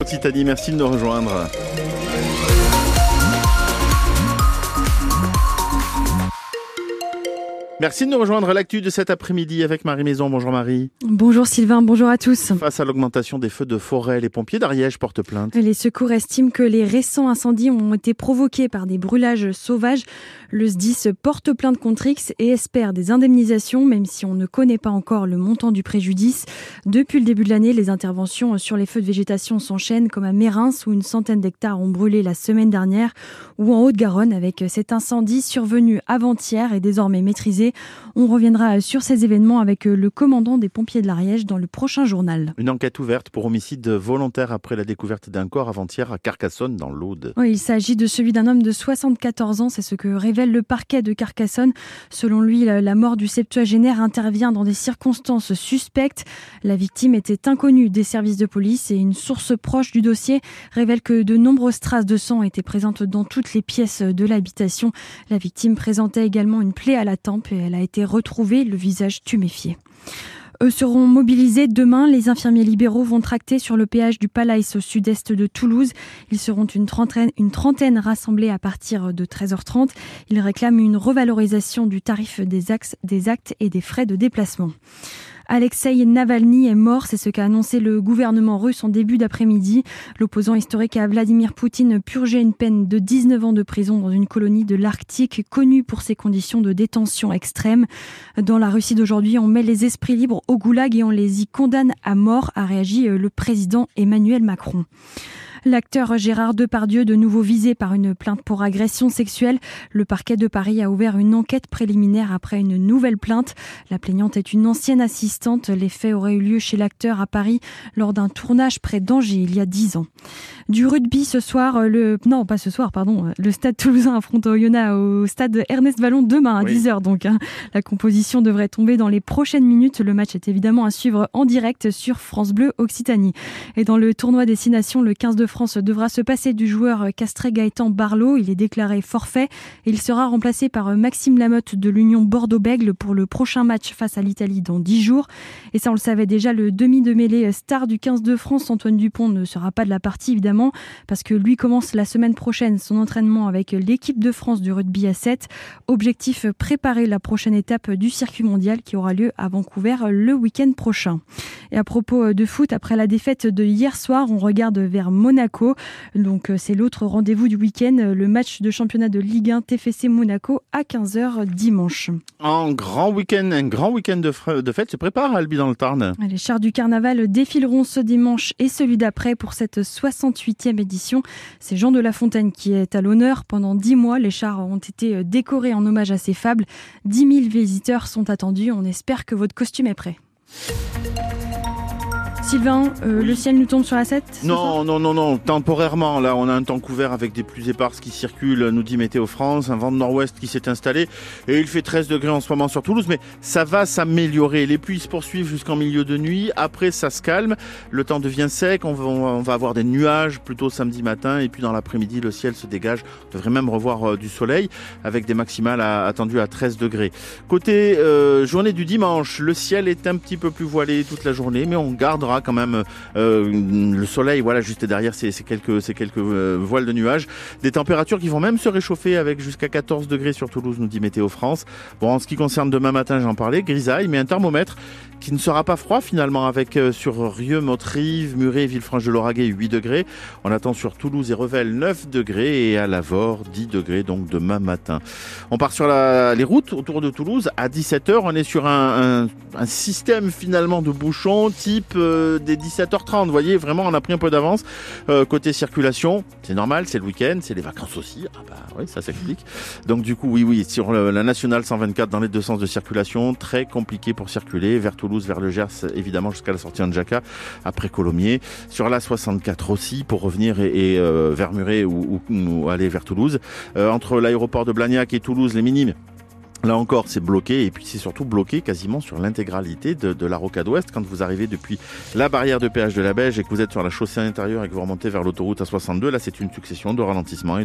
Merci de nous rejoindre. Merci de nous rejoindre à l'actu de cet après-midi avec Marie Maison. Bonjour Marie. Bonjour Sylvain, bonjour à tous. Face à l'augmentation des feux de forêt, les pompiers d'Ariège portent plainte. Les secours estiment que les récents incendies ont été provoqués par des brûlages sauvages. Le SDIS porte plainte contre X et espère des indemnisations, même si on ne connaît pas encore le montant du préjudice. Depuis le début de l'année, les interventions sur les feux de végétation s'enchaînent, comme à Mérins, où une centaine d'hectares ont brûlé la semaine dernière, ou en Haute-Garonne, avec cet incendie survenu avant-hier et désormais maîtrisé. On reviendra sur ces événements avec le commandant des pompiers de l'Ariège dans le prochain journal. Une enquête ouverte pour homicide volontaire après la découverte d'un corps avant-hier à Carcassonne dans l'Aude. Oui, il s'agit de celui d'un homme de 74 ans, c'est ce que révèle le parquet de Carcassonne. Selon lui, la mort du septuagénaire intervient dans des circonstances suspectes. La victime était inconnue des services de police et une source proche du dossier révèle que de nombreuses traces de sang étaient présentes dans toutes les pièces de l'habitation. La victime présentait également une plaie à la tempe elle a été retrouvée, le visage tuméfié. Eux seront mobilisés demain. Les infirmiers libéraux vont tracter sur le péage du Palais au sud-est de Toulouse. Ils seront une trentaine, rassemblés à partir de 13h30. Ils réclament une revalorisation du tarif des actes et des frais de déplacement. Alexei Navalny est mort, c'est ce qu'a annoncé le gouvernement russe en début d'après-midi. L'opposant historique à Vladimir Poutine purgeait une peine de 19 ans de prison dans une colonie de l'Arctique connue pour ses conditions de détention extrêmes. Dans la Russie d'aujourd'hui, on met les esprits libres au goulag et on les y condamne à mort, a réagi le président Emmanuel Macron. L'acteur Gérard Depardieu, de nouveau visé par une plainte pour agression sexuelle. Le parquet de Paris a ouvert une enquête préliminaire après une nouvelle plainte. La plaignante est une ancienne assistante. Les faits auraient eu lieu chez l'acteur à Paris lors d'un tournage près d'Angers il y a dix ans. Du rugby ce soir, le non pas ce soir, pardon, le Stade Toulousain affronte Oyonnax au Stade Ernest Vallon demain à oui. 10h donc. Hein. La composition devrait tomber dans les prochaines minutes. Le match est évidemment à suivre en direct sur France Bleu Occitanie. Et dans le tournoi Destination, le 15 de France devra se passer du joueur castré Gaëtan Barlow. Il est déclaré forfait et il sera remplacé par Maxime Lamotte de l'Union Bordeaux-Bègle pour le prochain match face à l'Italie dans 10 jours. Et ça, on le savait déjà, le demi de mêlée star du 15 de France, Antoine Dupont, ne sera pas de la partie évidemment parce que lui commence la semaine prochaine son entraînement avec l'équipe de France du rugby à 7. Objectif préparer la prochaine étape du circuit mondial qui aura lieu à Vancouver le week-end prochain. Et à propos de foot, après la défaite de hier soir, on regarde vers Monaco. Donc c'est l'autre rendez-vous du week-end, le match de championnat de Ligue 1 TFC Monaco à 15h dimanche. Un grand week-end, un grand week-end de, de fête se prépare à Albi dans le Tarn. Les chars du carnaval défileront ce dimanche et celui d'après pour cette 68e édition. C'est Jean de La Fontaine qui est à l'honneur. Pendant dix mois, les chars ont été décorés en hommage à ses fables. 10 000 visiteurs sont attendus. On espère que votre costume est prêt. Sylvain, euh, oui. le ciel nous tombe sur la 7 Non, non, non, non, temporairement. Là, on a un temps couvert avec des pluies éparses qui circulent, nous dit Météo France, un vent de nord-ouest qui s'est installé. Et il fait 13 degrés en ce moment sur Toulouse, mais ça va s'améliorer. Les pluies se poursuivent jusqu'en milieu de nuit. Après, ça se calme. Le temps devient sec. On va, on va avoir des nuages plutôt samedi matin. Et puis dans l'après-midi, le ciel se dégage. On devrait même revoir euh, du soleil avec des maximales à, attendues à 13 degrés. Côté euh, journée du dimanche, le ciel est un petit peu plus voilé toute la journée, mais on gardera quand même euh, le soleil voilà juste derrière ces, ces quelques, euh, voiles de nuages. Des températures qui vont même se réchauffer avec jusqu'à 14 degrés sur Toulouse, nous dit Météo France. Bon, en ce qui concerne demain matin, j'en parlais, grisaille, mais un thermomètre qui ne sera pas froid finalement avec euh, sur Rieux, Motrive, Muret, Villefranche de Lauragais 8 degrés. On attend sur Toulouse et Revel 9 degrés et à Lavore 10 degrés donc demain matin. On part sur les routes autour de Toulouse à 17h. On est sur un, système finalement de bouchons type euh, des 17h30. Vous voyez, vraiment on a pris un peu d'avance. Euh, côté circulation, c'est normal, c'est le week-end, c'est les vacances aussi. Ah bah oui, ça s'explique. Donc du coup, oui, oui, sur la nationale 124 dans les deux sens de circulation, très compliqué pour circuler vers Toulouse Toulouse vers le Gers, évidemment jusqu'à la sortie de Jacka, après Colomiers. Sur la 64 aussi, pour revenir et, et euh, vers Muret ou, aller vers Toulouse. Euh, entre l'aéroport de Blagnac et Toulouse, les minimes. Là encore, c'est bloqué et puis c'est surtout bloqué quasiment sur l'intégralité de, la rocade ouest. Quand vous arrivez depuis la barrière de péage de la Beige et que vous êtes sur la chaussée intérieure et que vous remontez vers l'autoroute A62, là c'est une succession de ralentissements.